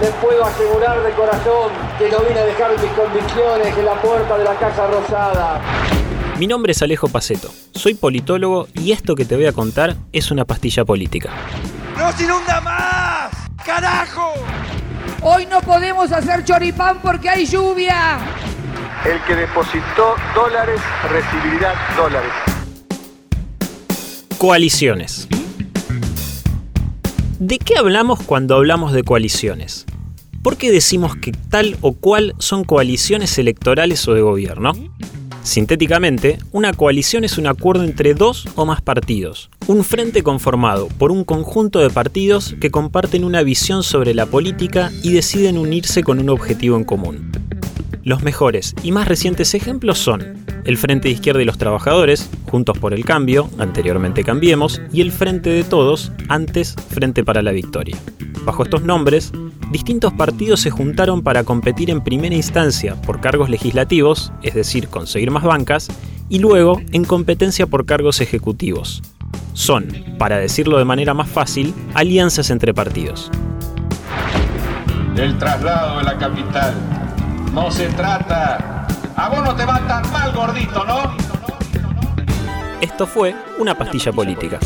les puedo asegurar de corazón que no vine a dejar mis convicciones en la puerta de la Casa Rosada. Mi nombre es Alejo Paceto, soy politólogo y esto que te voy a contar es una pastilla política. ¡No se inunda más! ¡Carajo! Hoy no podemos hacer choripán porque hay lluvia. El que depositó dólares recibirá dólares. Coaliciones. ¿De qué hablamos cuando hablamos de coaliciones? ¿Por qué decimos que tal o cual son coaliciones electorales o de gobierno? Sintéticamente, una coalición es un acuerdo entre dos o más partidos, un frente conformado por un conjunto de partidos que comparten una visión sobre la política y deciden unirse con un objetivo en común. Los mejores y más recientes ejemplos son el Frente de Izquierda y los Trabajadores, Juntos por el Cambio, anteriormente Cambiemos, y el Frente de Todos, antes Frente para la Victoria. Bajo estos nombres, distintos partidos se juntaron para competir en primera instancia por cargos legislativos, es decir, conseguir más bancas, y luego en competencia por cargos ejecutivos. Son, para decirlo de manera más fácil, alianzas entre partidos. El traslado de la capital. No se trata... A vos no te va tan mal, gordito, ¿no? Esto fue una pastilla política.